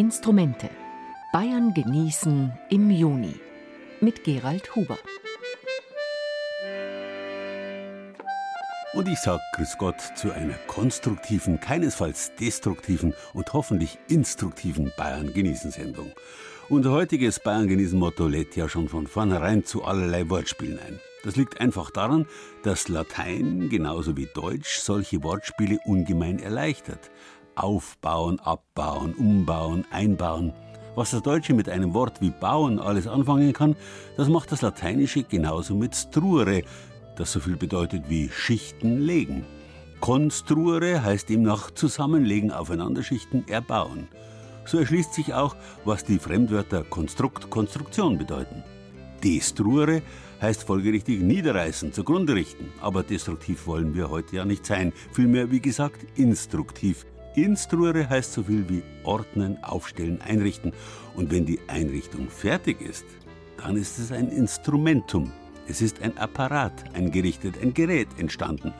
Instrumente. Bayern genießen im Juni. Mit Gerald Huber. Und ich sage Grüß Gott zu einer konstruktiven, keinesfalls destruktiven und hoffentlich instruktiven Bayern genießen Sendung. Unser heutiges Bayern genießen Motto lädt ja schon von vornherein zu allerlei Wortspielen ein. Das liegt einfach daran, dass Latein genauso wie Deutsch solche Wortspiele ungemein erleichtert. Aufbauen, abbauen, umbauen, einbauen. Was das Deutsche mit einem Wort wie bauen alles anfangen kann, das macht das Lateinische genauso mit struere, das so viel bedeutet wie Schichten legen. Konstruere heißt demnach zusammenlegen, aufeinanderschichten, erbauen. So erschließt sich auch, was die Fremdwörter Konstrukt, Konstruktion bedeuten. Destruere heißt folgerichtig niederreißen, zugrunde richten. Aber destruktiv wollen wir heute ja nicht sein. Vielmehr, wie gesagt, instruktiv. Instruere heißt so viel wie ordnen, aufstellen, einrichten. Und wenn die Einrichtung fertig ist, dann ist es ein Instrumentum, es ist ein Apparat eingerichtet, ein Gerät entstanden.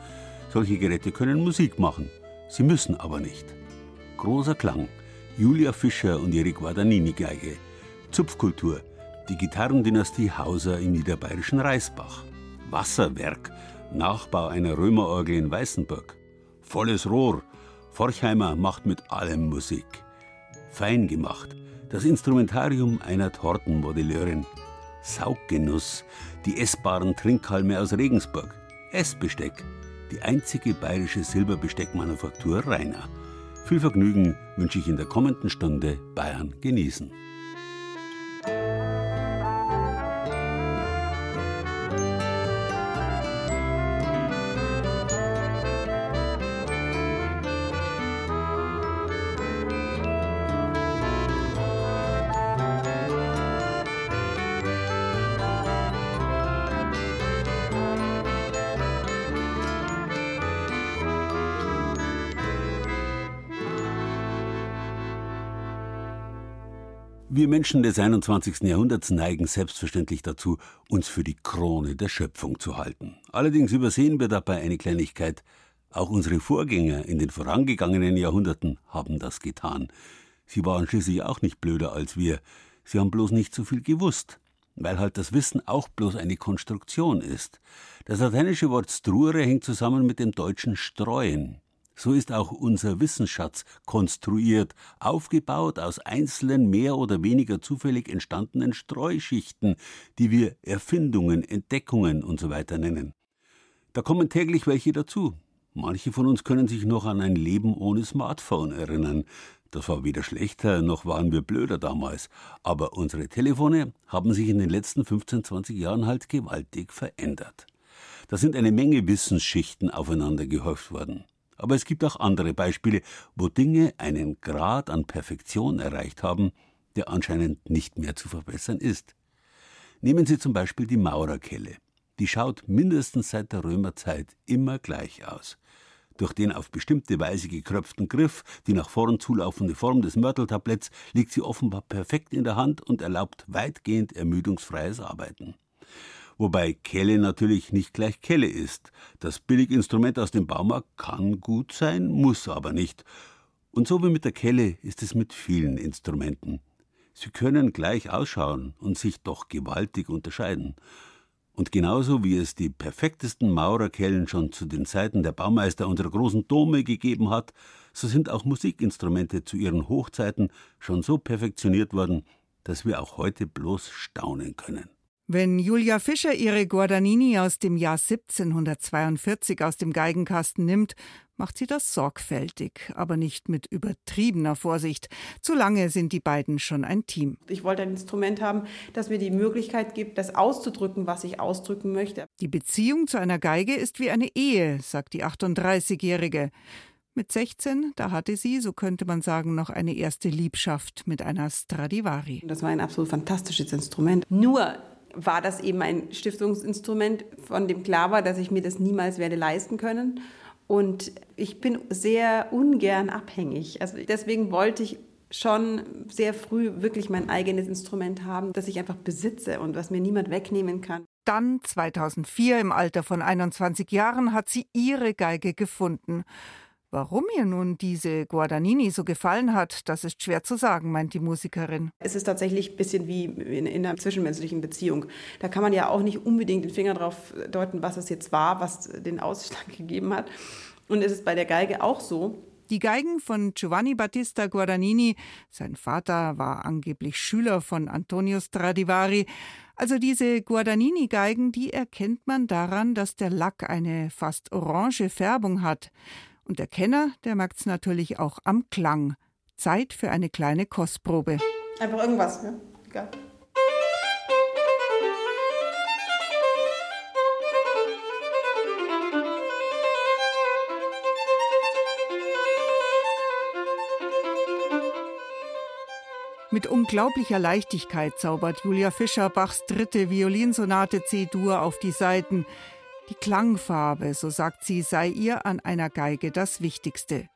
Solche Geräte können Musik machen, sie müssen aber nicht. Großer Klang, Julia Fischer und ihre Guadagnini-Geige. Zupfkultur, die Gitarrendynastie Hauser im niederbayerischen Reisbach. Wasserwerk, Nachbau einer Römerorgel in Weißenburg. Volles Rohr, Forchheimer macht mit allem Musik. Fein gemacht, das Instrumentarium einer Tortenmodelleurin. Sauggenuss, die essbaren Trinkhalme aus Regensburg, Essbesteck, die einzige bayerische Silberbesteckmanufaktur Rainer. Viel Vergnügen wünsche ich in der kommenden Stunde Bayern genießen. Wir Menschen des 21. Jahrhunderts neigen selbstverständlich dazu, uns für die Krone der Schöpfung zu halten. Allerdings übersehen wir dabei eine Kleinigkeit. Auch unsere Vorgänger in den vorangegangenen Jahrhunderten haben das getan. Sie waren schließlich auch nicht blöder als wir. Sie haben bloß nicht so viel gewusst, weil halt das Wissen auch bloß eine Konstruktion ist. Das lateinische Wort strure hängt zusammen mit dem deutschen streuen. So ist auch unser Wissensschatz konstruiert, aufgebaut aus einzelnen mehr oder weniger zufällig entstandenen Streuschichten, die wir Erfindungen, Entdeckungen usw. So nennen. Da kommen täglich welche dazu. Manche von uns können sich noch an ein Leben ohne Smartphone erinnern. Das war weder schlechter, noch waren wir blöder damals. Aber unsere Telefone haben sich in den letzten 15, 20 Jahren halt gewaltig verändert. Da sind eine Menge Wissensschichten aufeinander gehäuft worden. Aber es gibt auch andere Beispiele, wo Dinge einen Grad an Perfektion erreicht haben, der anscheinend nicht mehr zu verbessern ist. Nehmen Sie zum Beispiel die Maurerkelle. Die schaut mindestens seit der Römerzeit immer gleich aus. Durch den auf bestimmte Weise gekröpften Griff, die nach vorn zulaufende Form des Mörteltabletts, liegt sie offenbar perfekt in der Hand und erlaubt weitgehend ermüdungsfreies Arbeiten wobei Kelle natürlich nicht gleich Kelle ist. Das Billiginstrument aus dem Baumarkt kann gut sein, muss aber nicht. Und so wie mit der Kelle ist es mit vielen Instrumenten. Sie können gleich ausschauen und sich doch gewaltig unterscheiden. Und genauso wie es die perfektesten Maurerkellen schon zu den Zeiten der Baumeister unserer großen Dome gegeben hat, so sind auch Musikinstrumente zu ihren Hochzeiten schon so perfektioniert worden, dass wir auch heute bloß staunen können. Wenn Julia Fischer ihre Guardanini aus dem Jahr 1742 aus dem Geigenkasten nimmt, macht sie das sorgfältig, aber nicht mit übertriebener Vorsicht. Zu lange sind die beiden schon ein Team. Ich wollte ein Instrument haben, das mir die Möglichkeit gibt, das auszudrücken, was ich ausdrücken möchte. Die Beziehung zu einer Geige ist wie eine Ehe, sagt die 38-Jährige. Mit 16, da hatte sie, so könnte man sagen, noch eine erste Liebschaft mit einer Stradivari. Das war ein absolut fantastisches Instrument. Nur war das eben ein Stiftungsinstrument, von dem klar war, dass ich mir das niemals werde leisten können. Und ich bin sehr ungern abhängig. Also deswegen wollte ich schon sehr früh wirklich mein eigenes Instrument haben, das ich einfach besitze und was mir niemand wegnehmen kann. Dann, 2004, im Alter von 21 Jahren, hat sie ihre Geige gefunden. Warum ihr nun diese Guardanini so gefallen hat, das ist schwer zu sagen, meint die Musikerin. Es ist tatsächlich ein bisschen wie in, in, einer zwischenmenschlichen Beziehung. Da kann man ja auch nicht unbedingt den Finger drauf deuten, was es jetzt war, was den Ausschlag gegeben hat. Und es ist bei der Geige auch so. Die Geigen von Giovanni Battista Guadagnini, sein Vater war angeblich Schüler von Antonio Stradivari, also diese Guadagnini-Geigen, die erkennt man daran, dass der Lack eine fast orange Färbung hat. Und der Kenner, der merkt es natürlich auch am Klang. Zeit für eine kleine Kostprobe. Einfach irgendwas, ja? Egal. Mit unglaublicher Leichtigkeit zaubert Julia Fischer Bachs dritte Violinsonate C-Dur auf die Saiten. Die Klangfarbe, so sagt sie, sei ihr an einer Geige das Wichtigste.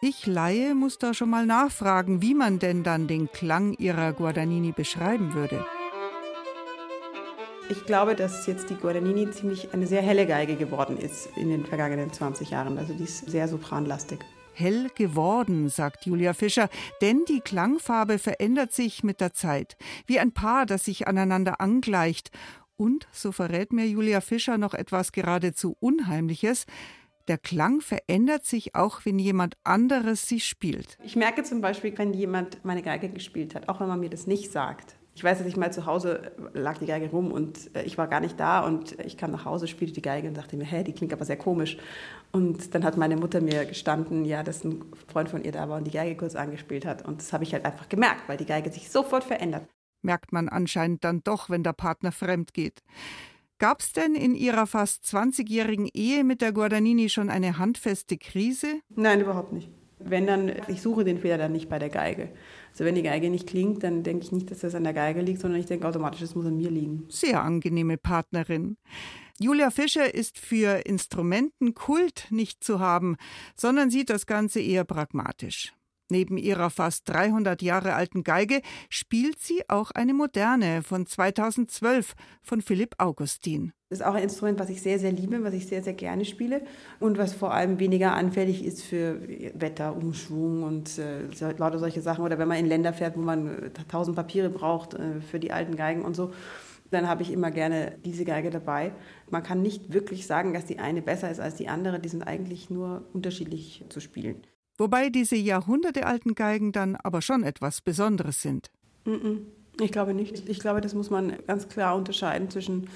Ich Laie muss da schon mal nachfragen, wie man denn dann den Klang ihrer Guadagnini beschreiben würde. Ich glaube, dass jetzt die Guadagnini ziemlich eine sehr helle Geige geworden ist in den vergangenen 20 Jahren. Also die ist sehr sopranlastig. Hell geworden, sagt Julia Fischer, denn die Klangfarbe verändert sich mit der Zeit, wie ein Paar, das sich aneinander angleicht und, so verrät mir Julia Fischer noch etwas geradezu Unheimliches, der Klang verändert sich auch, wenn jemand anderes sie spielt. Ich merke zum Beispiel, wenn jemand meine Geige gespielt hat, auch wenn man mir das nicht sagt. Ich weiß, dass ich mal zu Hause lag die Geige rum und äh, ich war gar nicht da und ich kam nach Hause, spielte die Geige und dachte mir, hä, die klingt aber sehr komisch. Und dann hat meine Mutter mir gestanden, ja, dass ein Freund von ihr da war und die Geige kurz angespielt hat. Und das habe ich halt einfach gemerkt, weil die Geige sich sofort verändert merkt man anscheinend dann doch, wenn der Partner fremd geht. Gab es denn in Ihrer fast 20-jährigen Ehe mit der Guadagnini schon eine handfeste Krise? Nein, überhaupt nicht. Wenn dann, ich suche den Fehler dann nicht bei der Geige. Also wenn die Geige nicht klingt, dann denke ich nicht, dass das an der Geige liegt, sondern ich denke automatisch, es muss an mir liegen. Sehr angenehme Partnerin. Julia Fischer ist für Instrumentenkult nicht zu haben, sondern sieht das Ganze eher pragmatisch. Neben ihrer fast 300 Jahre alten Geige spielt sie auch eine moderne von 2012 von Philipp Augustin. Das ist auch ein Instrument, was ich sehr, sehr liebe, was ich sehr, sehr gerne spiele und was vor allem weniger anfällig ist für Wetterumschwung und äh, lauter solche Sachen. Oder wenn man in Länder fährt, wo man äh, tausend Papiere braucht äh, für die alten Geigen und so, dann habe ich immer gerne diese Geige dabei. Man kann nicht wirklich sagen, dass die eine besser ist als die andere. Die sind eigentlich nur unterschiedlich zu spielen. Wobei diese jahrhundertealten Geigen dann aber schon etwas Besonderes sind. Ich glaube nicht. Ich glaube, das muss man ganz klar unterscheiden zwischen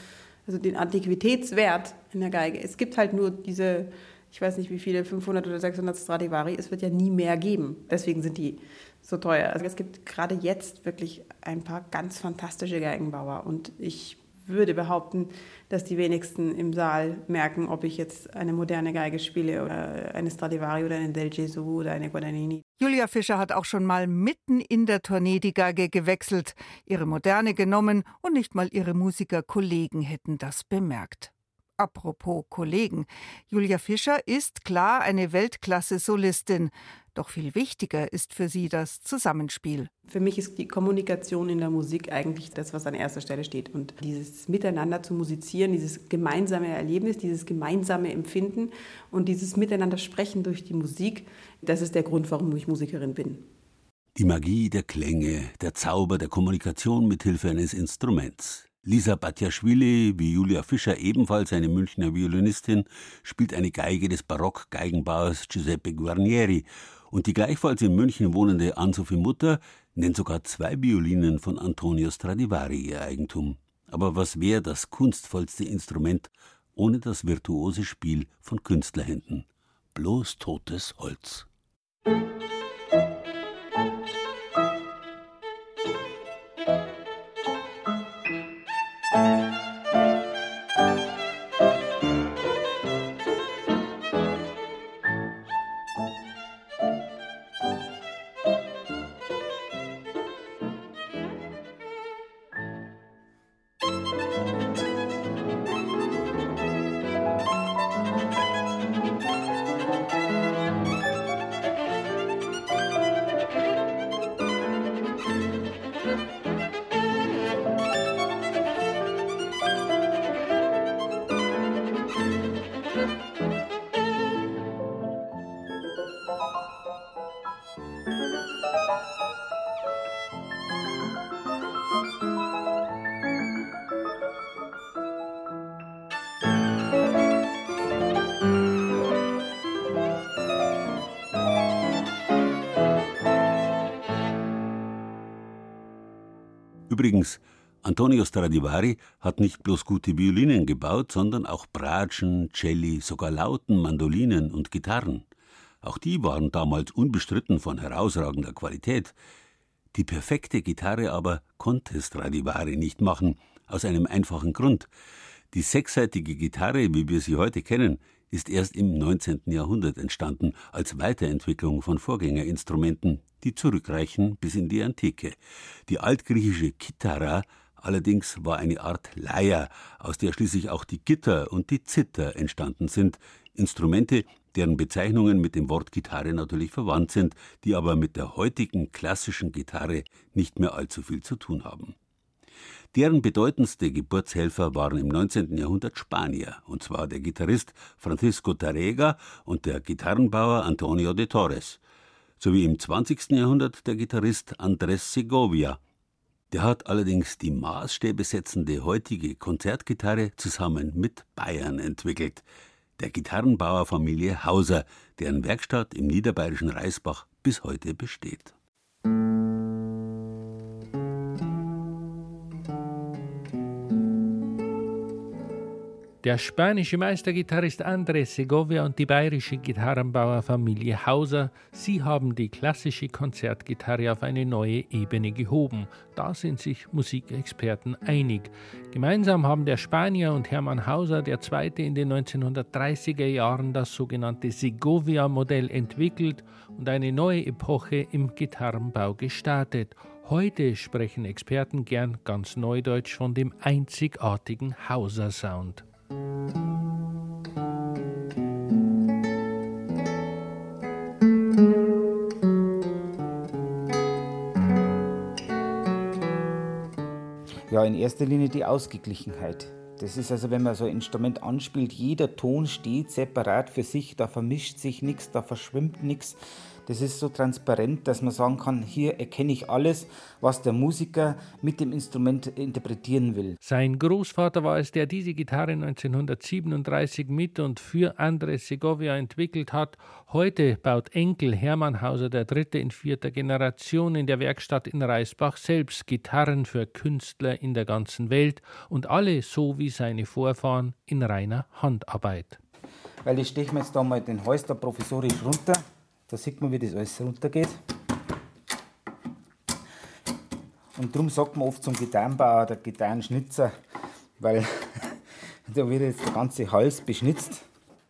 also den Antiquitätswert in der Geige. Es gibt halt nur diese, ich weiß nicht wie viele, 500 oder 600 Stradivari. Es wird ja nie mehr geben. Deswegen sind die so teuer. Also es gibt gerade jetzt wirklich ein paar ganz fantastische Geigenbauer und ich würde behaupten, dass die wenigsten im Saal merken, ob ich jetzt eine moderne Geige spiele oder eine Stradivari oder eine Del Gesù oder eine Guadagnini. Julia Fischer hat auch schon mal mitten in der Tournee die Geige gewechselt, ihre moderne genommen und nicht mal ihre Musikerkollegen hätten das bemerkt. Apropos Kollegen. Julia Fischer ist klar eine Weltklasse-Solistin. Doch viel wichtiger ist für sie das Zusammenspiel. Für mich ist die Kommunikation in der Musik eigentlich das, was an erster Stelle steht. Und dieses Miteinander zu musizieren, dieses gemeinsame Erlebnis, dieses gemeinsame Empfinden und dieses Miteinander sprechen durch die Musik, das ist der Grund, warum ich Musikerin bin. Die Magie der Klänge, der Zauber der Kommunikation mit Hilfe eines Instruments. Lisa Batjaschwili, wie Julia Fischer ebenfalls eine Münchner Violinistin, spielt eine Geige des Barock-Geigenbauers Giuseppe Guarnieri und die gleichfalls in München wohnende Ann-Sophie Mutter nennt sogar zwei Violinen von Antonio Stradivari ihr Eigentum. Aber was wäre das kunstvollste Instrument ohne das virtuose Spiel von Künstlerhänden? Bloß totes Holz. Übrigens, Antonio Stradivari hat nicht bloß gute Violinen gebaut, sondern auch Bratschen, Celli, sogar Lauten, Mandolinen und Gitarren. Auch die waren damals unbestritten von herausragender Qualität. Die perfekte Gitarre aber konnte Stradivari nicht machen, aus einem einfachen Grund. Die sechsseitige Gitarre, wie wir sie heute kennen, ist erst im 19. Jahrhundert entstanden als Weiterentwicklung von Vorgängerinstrumenten, die zurückreichen bis in die Antike. Die altgriechische Kithara allerdings war eine Art Leier, aus der schließlich auch die Gitter und die Zither entstanden sind, Instrumente, deren Bezeichnungen mit dem Wort Gitarre natürlich verwandt sind, die aber mit der heutigen klassischen Gitarre nicht mehr allzu viel zu tun haben. Deren bedeutendste Geburtshelfer waren im 19. Jahrhundert Spanier, und zwar der Gitarrist Francisco Tarrega und der Gitarrenbauer Antonio de Torres, sowie im 20. Jahrhundert der Gitarrist Andrés Segovia, der hat allerdings die Maßstäbe setzende heutige Konzertgitarre zusammen mit Bayern entwickelt, der Gitarrenbauerfamilie Hauser, deren Werkstatt im niederbayerischen Reisbach bis heute besteht. Der spanische Meistergitarrist Andrés Segovia und die bayerische Gitarrenbauerfamilie Hauser, sie haben die klassische Konzertgitarre auf eine neue Ebene gehoben. Da sind sich Musikexperten einig. Gemeinsam haben der Spanier und Hermann Hauser, der Zweite in den 1930er Jahren, das sogenannte Segovia-Modell entwickelt und eine neue Epoche im Gitarrenbau gestartet. Heute sprechen Experten gern ganz neudeutsch von dem einzigartigen Hauser-Sound. Ja, in erster Linie die Ausgeglichenheit. Das ist also, wenn man so ein Instrument anspielt, jeder Ton steht separat für sich, da vermischt sich nichts, da verschwimmt nichts. Das ist so transparent, dass man sagen kann, hier erkenne ich alles, was der Musiker mit dem Instrument interpretieren will. Sein Großvater war es, der diese Gitarre 1937 mit und für Andres Segovia entwickelt hat. Heute baut Enkel Hermann Hauser der Dritte in vierter Generation in der Werkstatt in Reisbach selbst Gitarren für Künstler in der ganzen Welt und alle so wie seine Vorfahren in reiner Handarbeit. Weil ich steche mir jetzt da mal den Holster provisorisch runter. Da sieht man, wie das alles runtergeht. Und darum sagt man oft zum Gitarrenbauer der Gitarrenschnitzer, weil da wird jetzt der ganze Hals beschnitzt.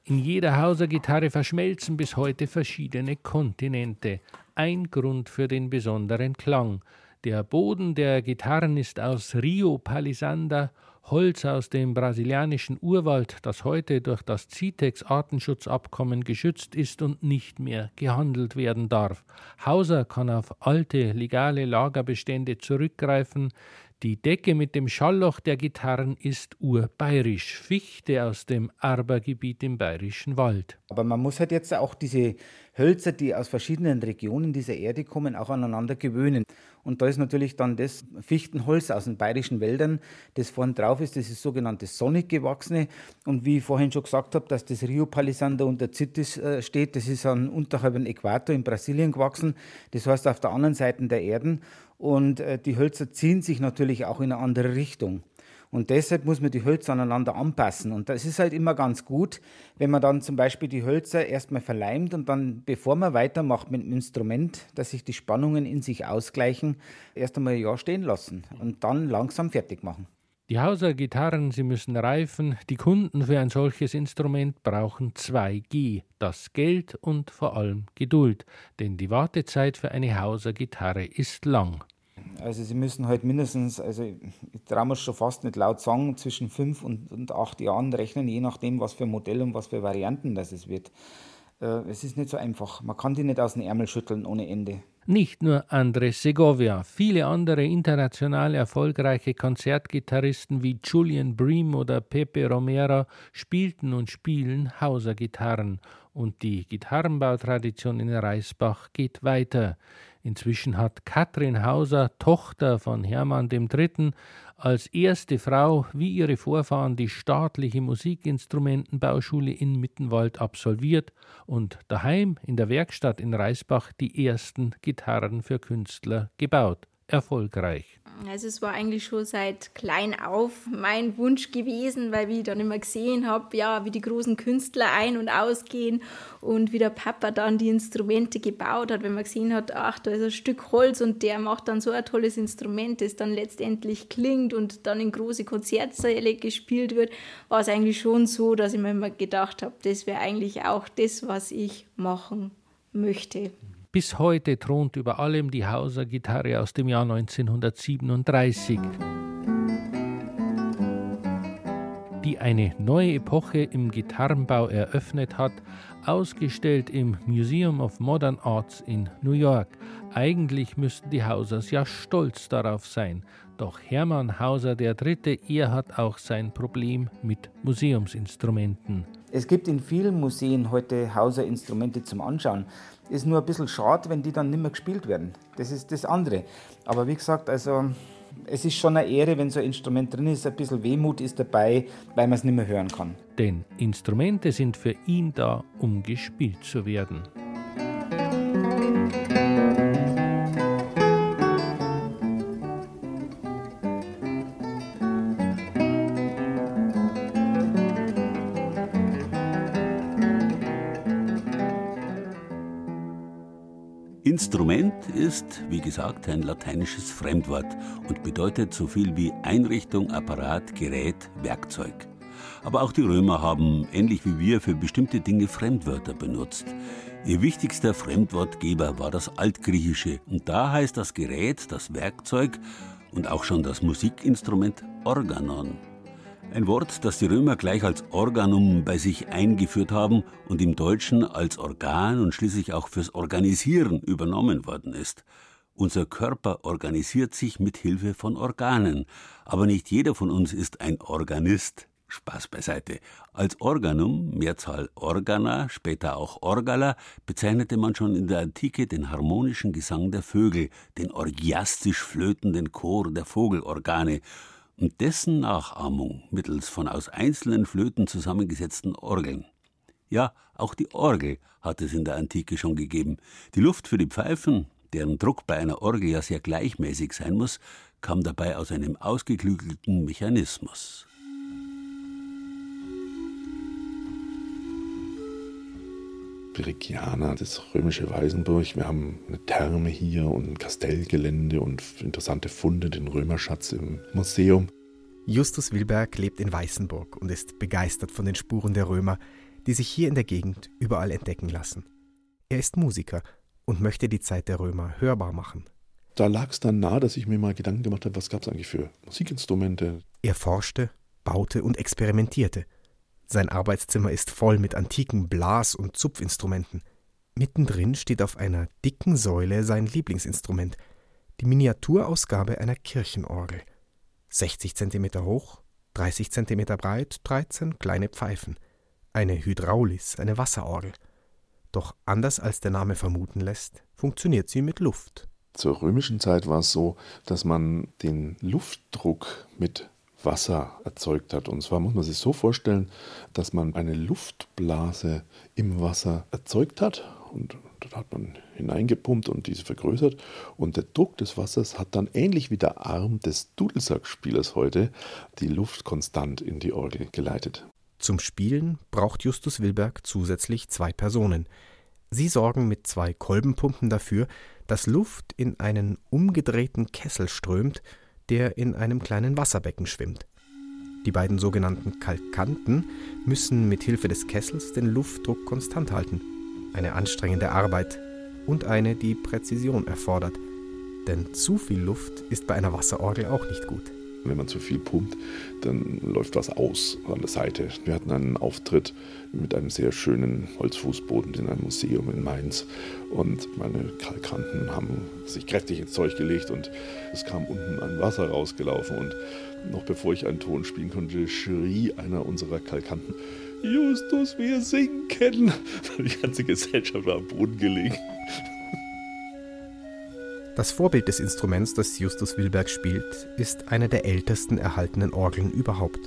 In jeder Hauser-Gitarre verschmelzen bis heute verschiedene Kontinente. Ein Grund für den besonderen Klang. Der Boden der Gitarren ist aus Rio Palisander Holz aus dem brasilianischen Urwald, das heute durch das CITES-Artenschutzabkommen geschützt ist und nicht mehr gehandelt werden darf. Hauser kann auf alte legale Lagerbestände zurückgreifen, die Decke mit dem Schallloch der Gitarren ist urbayerisch, Fichte aus dem Arbergebiet im bayerischen Wald. Aber man muss halt jetzt auch diese Hölzer, die aus verschiedenen Regionen dieser Erde kommen, auch aneinander gewöhnen. Und da ist natürlich dann das Fichtenholz aus den bayerischen Wäldern, das vorne drauf ist, das ist sogenannte sonnig gewachsene. Und wie ich vorhin schon gesagt habe, dass das Rio Palisander unter Citis äh, steht, das ist an unterhalb dem Äquator in Brasilien gewachsen. Das heißt auf der anderen Seite der Erden. Und äh, die Hölzer ziehen sich natürlich auch in eine andere Richtung. Und deshalb muss man die Hölzer aneinander anpassen. Und das ist halt immer ganz gut, wenn man dann zum Beispiel die Hölzer erstmal verleimt und dann, bevor man weitermacht mit dem Instrument, dass sich die Spannungen in sich ausgleichen, erst einmal ein Jahr stehen lassen und dann langsam fertig machen. Die Hauser Gitarren, sie müssen reifen. Die Kunden für ein solches Instrument brauchen 2G, das Geld und vor allem Geduld, denn die Wartezeit für eine Hauser Gitarre ist lang. Also sie müssen halt mindestens, also ich traue mir schon fast nicht laut sagen, zwischen fünf und, und acht Jahren rechnen, je nachdem, was für Modell und was für Varianten das es wird. Äh, es ist nicht so einfach. Man kann die nicht aus den Ärmel schütteln ohne Ende. Nicht nur Andres Segovia, viele andere international erfolgreiche Konzertgitarristen wie Julian Bream oder Pepe Romero spielten und spielen Hauser-Gitarren und die Gitarrenbautradition in Reisbach geht weiter. Inzwischen hat Katrin Hauser, Tochter von Hermann III., als erste Frau wie ihre Vorfahren die staatliche Musikinstrumentenbauschule in Mittenwald absolviert und daheim in der Werkstatt in Reisbach die ersten Gitarren für Künstler gebaut. Erfolgreich. Also es war eigentlich schon seit klein auf mein Wunsch gewesen, weil ich dann immer gesehen habe, ja, wie die großen Künstler ein- und ausgehen und wie der Papa dann die Instrumente gebaut hat, wenn man gesehen hat, ach, da ist ein Stück Holz und der macht dann so ein tolles Instrument, das dann letztendlich klingt und dann in große Konzertsäle gespielt wird, war es eigentlich schon so, dass ich mir immer gedacht habe, das wäre eigentlich auch das, was ich machen möchte. Bis heute thront über allem die Hauser-Gitarre aus dem Jahr 1937, die eine neue Epoche im Gitarrenbau eröffnet hat, ausgestellt im Museum of Modern Arts in New York. Eigentlich müssten die Hausers ja stolz darauf sein, doch Hermann Hauser III., er hat auch sein Problem mit Museumsinstrumenten. Es gibt in vielen Museen heute Hauser-Instrumente zum Anschauen. Ist nur ein bisschen schade, wenn die dann nicht mehr gespielt werden. Das ist das andere. Aber wie gesagt, also es ist schon eine Ehre, wenn so ein Instrument drin ist. Ein bisschen Wehmut ist dabei, weil man es nicht mehr hören kann. Denn Instrumente sind für ihn da, um gespielt zu werden. Instrument ist, wie gesagt, ein lateinisches Fremdwort und bedeutet so viel wie Einrichtung, Apparat, Gerät, Werkzeug. Aber auch die Römer haben, ähnlich wie wir, für bestimmte Dinge Fremdwörter benutzt. Ihr wichtigster Fremdwortgeber war das Altgriechische und da heißt das Gerät, das Werkzeug und auch schon das Musikinstrument Organon. Ein Wort, das die Römer gleich als Organum bei sich eingeführt haben und im Deutschen als Organ und schließlich auch fürs Organisieren übernommen worden ist. Unser Körper organisiert sich mit Hilfe von Organen, aber nicht jeder von uns ist ein Organist. Spaß beiseite. Als Organum, Mehrzahl Organa, später auch Orgala, bezeichnete man schon in der Antike den harmonischen Gesang der Vögel, den orgiastisch flötenden Chor der Vogelorgane und dessen Nachahmung mittels von aus einzelnen Flöten zusammengesetzten Orgeln. Ja, auch die Orgel hat es in der Antike schon gegeben. Die Luft für die Pfeifen, deren Druck bei einer Orgel ja sehr gleichmäßig sein muss, kam dabei aus einem ausgeklügelten Mechanismus. Berigiana, das römische Weisenburg. Wir haben eine Therme hier und ein Kastellgelände und interessante Funde, den Römerschatz im Museum. Justus Wilberg lebt in Weißenburg und ist begeistert von den Spuren der Römer, die sich hier in der Gegend überall entdecken lassen. Er ist Musiker und möchte die Zeit der Römer hörbar machen. Da lag es dann nahe, dass ich mir mal Gedanken gemacht habe, was gab es eigentlich für Musikinstrumente. Er forschte, baute und experimentierte. Sein Arbeitszimmer ist voll mit antiken Blas- und Zupfinstrumenten. Mittendrin steht auf einer dicken Säule sein Lieblingsinstrument, die Miniaturausgabe einer Kirchenorgel. 60 cm hoch, 30 cm breit, 13 kleine Pfeifen. Eine Hydraulis, eine Wasserorgel. Doch anders als der Name vermuten lässt, funktioniert sie mit Luft. Zur römischen Zeit war es so, dass man den Luftdruck mit Wasser erzeugt hat. Und zwar muss man sich so vorstellen, dass man eine Luftblase im Wasser erzeugt hat und dann hat man hineingepumpt und diese vergrößert und der Druck des Wassers hat dann ähnlich wie der Arm des Dudelsackspielers heute die Luft konstant in die Orgel geleitet. Zum Spielen braucht Justus Wilberg zusätzlich zwei Personen. Sie sorgen mit zwei Kolbenpumpen dafür, dass Luft in einen umgedrehten Kessel strömt der in einem kleinen Wasserbecken schwimmt. Die beiden sogenannten Kalkanten müssen mit Hilfe des Kessels den Luftdruck konstant halten. Eine anstrengende Arbeit und eine, die Präzision erfordert. Denn zu viel Luft ist bei einer Wasserorgel auch nicht gut. Wenn man zu viel pumpt, dann läuft was aus an der Seite. Wir hatten einen Auftritt mit einem sehr schönen Holzfußboden in einem Museum in Mainz und meine Kalkanten haben sich kräftig ins Zeug gelegt und es kam unten ein Wasser rausgelaufen und noch bevor ich einen Ton spielen konnte, schrie einer unserer Kalkanten, Justus, wir sinken! Die ganze Gesellschaft war am Boden gelegen. Das Vorbild des Instruments, das Justus Wilberg spielt, ist eine der ältesten erhaltenen Orgeln überhaupt.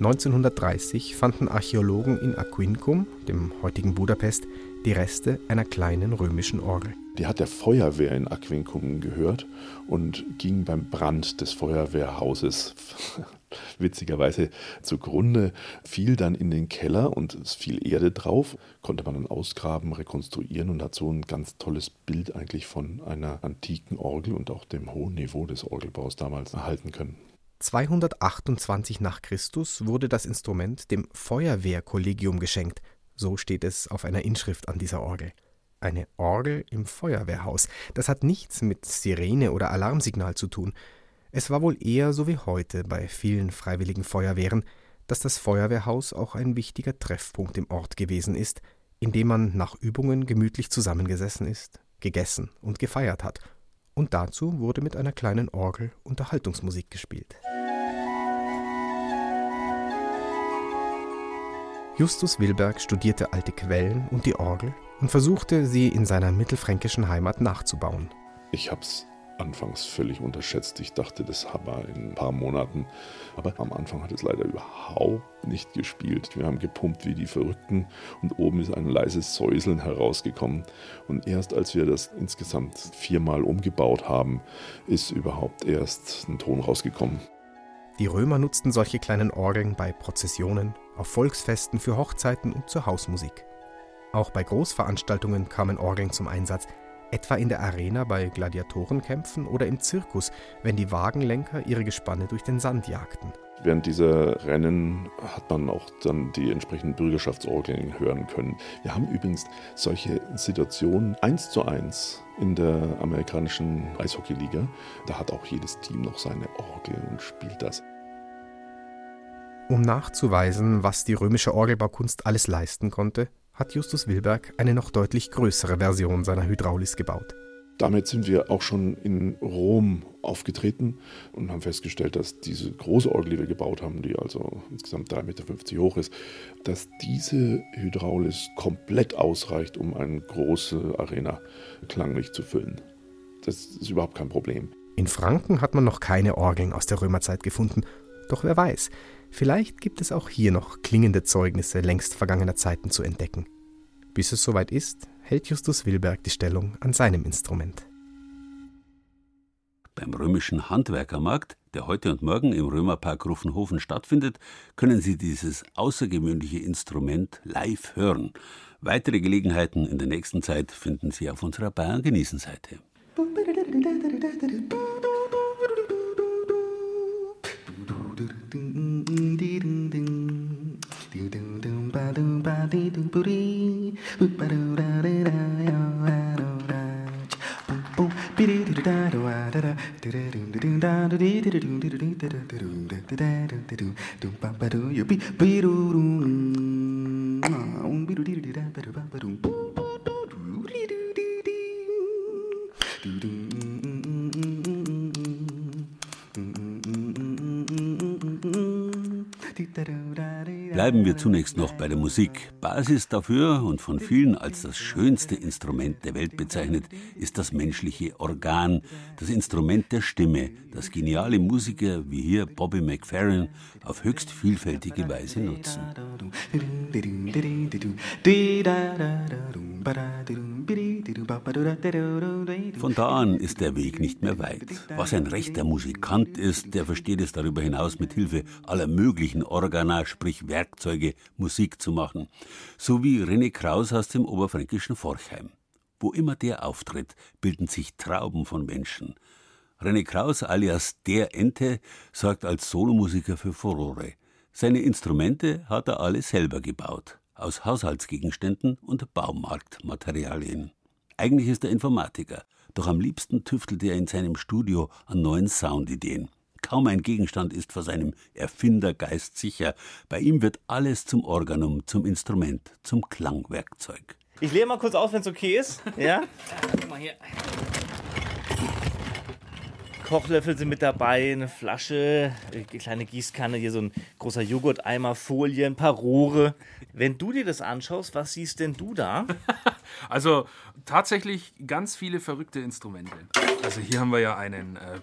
1930 fanden Archäologen in Aquincum, dem heutigen Budapest, die Reste einer kleinen römischen Orgel. Die hat der Feuerwehr in Aquincum gehört und ging beim Brand des Feuerwehrhauses witzigerweise zugrunde, fiel dann in den Keller und es fiel Erde drauf, konnte man dann ausgraben, rekonstruieren und hat so ein ganz tolles Bild eigentlich von einer antiken Orgel und auch dem hohen Niveau des Orgelbaus damals erhalten können. 228 nach Christus wurde das Instrument dem Feuerwehrkollegium geschenkt, so steht es auf einer Inschrift an dieser Orgel. Eine Orgel im Feuerwehrhaus. Das hat nichts mit Sirene oder Alarmsignal zu tun. Es war wohl eher so wie heute bei vielen freiwilligen Feuerwehren, dass das Feuerwehrhaus auch ein wichtiger Treffpunkt im Ort gewesen ist, in dem man nach Übungen gemütlich zusammengesessen ist, gegessen und gefeiert hat. Und dazu wurde mit einer kleinen Orgel Unterhaltungsmusik gespielt. Justus Wilberg studierte alte Quellen und die Orgel und versuchte, sie in seiner mittelfränkischen Heimat nachzubauen. Ich hab's anfangs völlig unterschätzt. Ich dachte, das haben wir in ein paar Monaten. Aber am Anfang hat es leider überhaupt nicht gespielt. Wir haben gepumpt wie die Verrückten und oben ist ein leises Säuseln herausgekommen. Und erst als wir das insgesamt viermal umgebaut haben, ist überhaupt erst ein Ton rausgekommen. Die Römer nutzten solche kleinen Orgeln bei Prozessionen, auf Volksfesten, für Hochzeiten und zur Hausmusik. Auch bei Großveranstaltungen kamen Orgeln zum Einsatz, etwa in der Arena bei Gladiatorenkämpfen oder im Zirkus, wenn die Wagenlenker ihre Gespanne durch den Sand jagten. Während dieser Rennen hat man auch dann die entsprechenden Bürgerschaftsorgeln hören können. Wir haben übrigens solche Situationen eins zu eins in der amerikanischen Eishockeyliga. Da hat auch jedes Team noch seine Orgel und spielt das. Um nachzuweisen, was die römische Orgelbaukunst alles leisten konnte, hat Justus Wilberg eine noch deutlich größere Version seiner Hydraulis gebaut. Damit sind wir auch schon in Rom aufgetreten und haben festgestellt, dass diese große Orgel, die wir gebaut haben, die also insgesamt 3,50 Meter hoch ist, dass diese Hydraulis komplett ausreicht, um eine große Arena klanglich zu füllen. Das ist überhaupt kein Problem. In Franken hat man noch keine Orgeln aus der Römerzeit gefunden. Doch wer weiß, vielleicht gibt es auch hier noch klingende Zeugnisse längst vergangener Zeiten zu entdecken. Bis es soweit ist, hält Justus Wilberg die Stellung an seinem Instrument. Beim römischen Handwerkermarkt, der heute und morgen im Römerpark Ruffenhofen stattfindet, können Sie dieses außergewöhnliche Instrument live hören. Weitere Gelegenheiten in der nächsten Zeit finden Sie auf unserer Bayern genießen Seite. Boom, boom. Bleiben wir zunächst noch bei der Musik. Basis dafür und von vielen als das schönste Instrument der Welt bezeichnet, ist das menschliche Organ, das Instrument der Stimme, das geniale Musiker wie hier Bobby McFerrin auf höchst vielfältige Weise nutzen. Von da an ist der Weg nicht mehr weit. Was ein rechter Musikant ist, der versteht es darüber hinaus mit Hilfe aller möglichen Organa, sprich Werkzeuge, Musik zu machen. So wie René Kraus aus dem oberfränkischen Forchheim. Wo immer der auftritt, bilden sich Trauben von Menschen. René Kraus alias der Ente sorgt als Solomusiker für Furore. Seine Instrumente hat er alle selber gebaut, aus Haushaltsgegenständen und Baumarktmaterialien. Eigentlich ist er Informatiker, doch am liebsten tüftelt er in seinem Studio an neuen Soundideen. Kaum ein Gegenstand ist vor seinem Erfindergeist sicher. Bei ihm wird alles zum Organum, zum Instrument, zum Klangwerkzeug. Ich lehre mal kurz auf, wenn es okay ist. Ja? ja? Guck mal hier. Kochlöffel sind mit dabei, eine Flasche, eine kleine Gießkanne, hier so ein großer Joghurteimer, Folie, ein paar Rohre. Wenn du dir das anschaust, was siehst denn du da? also tatsächlich ganz viele verrückte Instrumente. Also hier haben wir ja einen äh,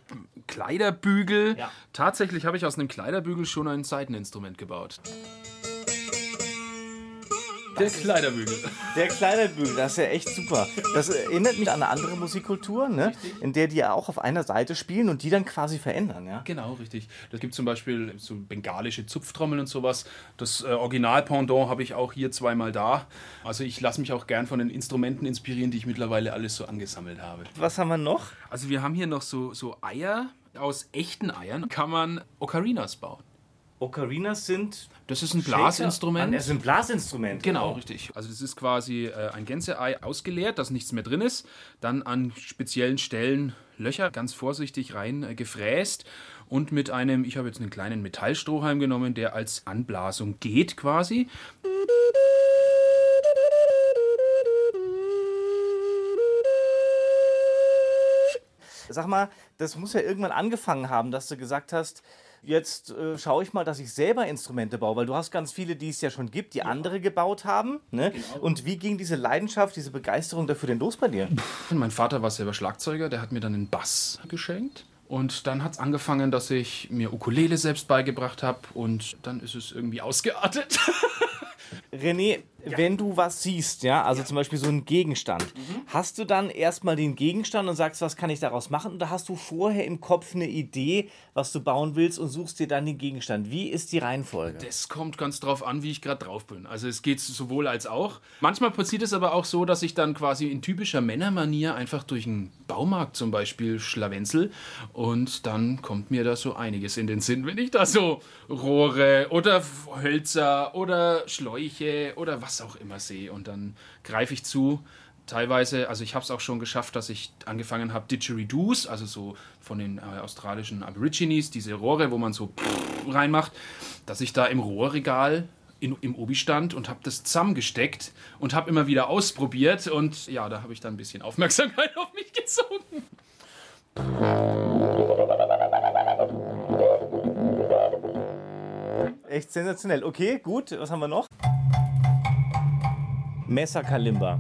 Kleiderbügel. Ja. Tatsächlich habe ich aus einem Kleiderbügel schon ein Seiteninstrument gebaut. Der Kleiderbügel. Der Kleiderbügel, das ist ja echt super. Das erinnert mich an eine andere Musikkultur, ne? in der die ja auch auf einer Seite spielen und die dann quasi verändern. Ja? Genau, richtig. Das gibt zum Beispiel so bengalische Zupftrommeln und sowas. Das äh, Original-Pendant habe ich auch hier zweimal da. Also ich lasse mich auch gern von den Instrumenten inspirieren, die ich mittlerweile alles so angesammelt habe. Was haben wir noch? Also wir haben hier noch so, so Eier. Aus echten Eiern kann man Ocarinas bauen. Ocarinas sind. Das ist ein Blasinstrument. Das ist ein Blasinstrument. Genau, richtig. Also das ist quasi äh, ein Gänseei ausgeleert, dass nichts mehr drin ist. Dann an speziellen Stellen Löcher ganz vorsichtig rein äh, gefräst und mit einem, ich habe jetzt einen kleinen Metallstrohhalm genommen, der als Anblasung geht quasi. Sag mal, das muss ja irgendwann angefangen haben, dass du gesagt hast, jetzt äh, schaue ich mal, dass ich selber Instrumente baue, weil du hast ganz viele, die es ja schon gibt, die ja. andere gebaut haben. Ne? Genau. Und wie ging diese Leidenschaft, diese Begeisterung dafür denn los bei dir? Mein Vater war selber Schlagzeuger, der hat mir dann einen Bass geschenkt. Und dann hat es angefangen, dass ich mir Ukulele selbst beigebracht habe und dann ist es irgendwie ausgeartet. René, ja. wenn du was siehst, ja, also ja. zum Beispiel so einen Gegenstand, mhm. hast du dann erstmal den Gegenstand und sagst, was kann ich daraus machen? Oder hast du vorher im Kopf eine Idee, was du bauen willst und suchst dir dann den Gegenstand? Wie ist die Reihenfolge? Das kommt ganz drauf an, wie ich gerade drauf bin. Also es geht sowohl als auch. Manchmal passiert es aber auch so, dass ich dann quasi in typischer Männermanier einfach durch einen Baumarkt zum Beispiel schlawenzel und dann kommt mir da so einiges in den Sinn, wenn ich da so Rohre oder Hölzer oder Schläuche oder was auch immer sehe. Und dann greife ich zu. Teilweise, also ich habe es auch schon geschafft, dass ich angefangen habe, Didgeridoos, also so von den äh, australischen Aborigines, diese Rohre, wo man so reinmacht, dass ich da im Rohrregal in, im Obi stand und habe das zusammengesteckt und habe immer wieder ausprobiert und ja, da habe ich dann ein bisschen Aufmerksamkeit auf mich gezogen. Echt sensationell. Okay, gut. Was haben wir noch? Messerkalimba.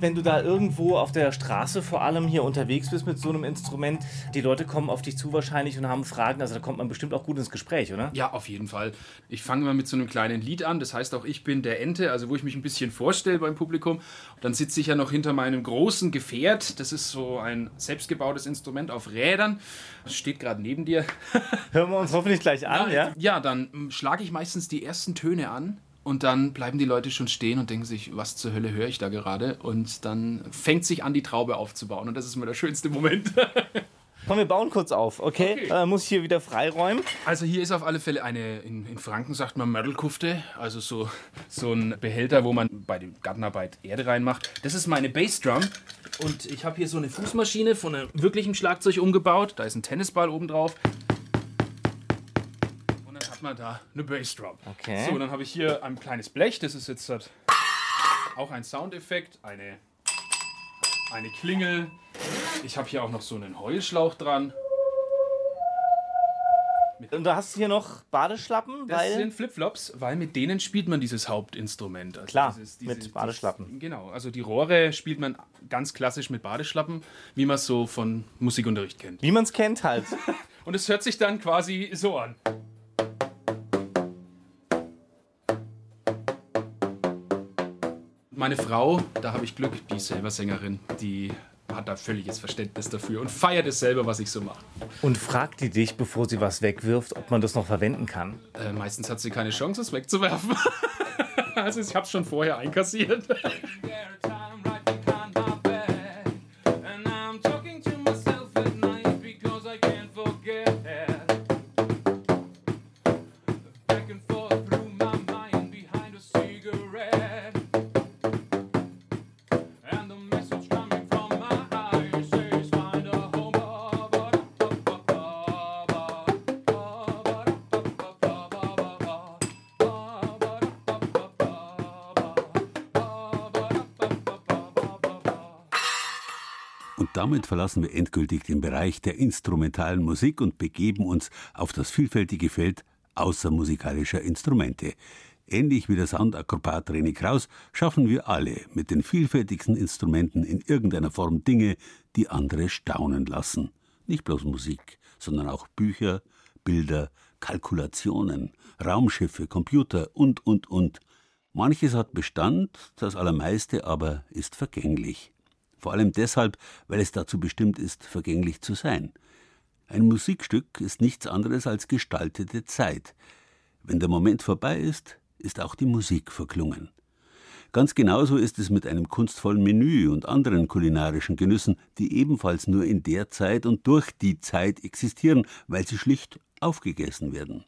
Wenn du da irgendwo auf der Straße vor allem hier unterwegs bist mit so einem Instrument, die Leute kommen auf dich zu wahrscheinlich und haben Fragen. Also da kommt man bestimmt auch gut ins Gespräch, oder? Ja, auf jeden Fall. Ich fange immer mit so einem kleinen Lied an. Das heißt auch, ich bin der Ente, also wo ich mich ein bisschen vorstelle beim Publikum. Dann sitze ich ja noch hinter meinem großen Gefährt. Das ist so ein selbstgebautes Instrument auf Rädern. Das steht gerade neben dir. Hören wir uns hoffentlich gleich an, ja? Ja, ja dann schlage ich meistens die ersten Töne an und dann bleiben die Leute schon stehen und denken sich, was zur Hölle höre ich da gerade? Und dann fängt sich an, die Traube aufzubauen. Und das ist immer der schönste Moment. Komm, wir bauen kurz auf, okay? okay. Äh, muss ich hier wieder freiräumen. Also hier ist auf alle Fälle eine, in, in Franken sagt man Mördelkufte, also so, so ein Behälter, wo man bei der Gartenarbeit Erde reinmacht. Das ist meine Bassdrum und ich habe hier so eine Fußmaschine von einem wirklichen Schlagzeug umgebaut. Da ist ein Tennisball oben drauf man da eine Bassdrum. Okay. So, dann habe ich hier ein kleines Blech, das ist jetzt halt auch ein Soundeffekt, eine, eine Klingel. Ich habe hier auch noch so einen Heulschlauch dran. Und du hast hier noch Badeschlappen? Das weil sind Flipflops, weil mit denen spielt man dieses Hauptinstrument. Also Klar, dieses, diese, mit Badeschlappen. Dieses, genau, also die Rohre spielt man ganz klassisch mit Badeschlappen, wie man es so von Musikunterricht kennt. Wie man es kennt halt. Und es hört sich dann quasi so an. Meine Frau, da habe ich Glück, die ist selber Sängerin, die hat da völliges Verständnis dafür und feiert es selber, was ich so mache. Und fragt die dich, bevor sie was wegwirft, ob man das noch verwenden kann? Äh, meistens hat sie keine Chance, es wegzuwerfen. also ich habe es schon vorher einkassiert. damit verlassen wir endgültig den Bereich der instrumentalen Musik und begeben uns auf das vielfältige Feld außermusikalischer Instrumente. Ähnlich wie der Soundakrobat René Kraus schaffen wir alle mit den vielfältigsten Instrumenten in irgendeiner Form Dinge, die andere staunen lassen. Nicht bloß Musik, sondern auch Bücher, Bilder, Kalkulationen, Raumschiffe, Computer und, und, und. Manches hat Bestand, das allermeiste aber ist vergänglich. Vor allem deshalb, weil es dazu bestimmt ist, vergänglich zu sein. Ein Musikstück ist nichts anderes als gestaltete Zeit. Wenn der Moment vorbei ist, ist auch die Musik verklungen. Ganz genauso ist es mit einem kunstvollen Menü und anderen kulinarischen Genüssen, die ebenfalls nur in der Zeit und durch die Zeit existieren, weil sie schlicht aufgegessen werden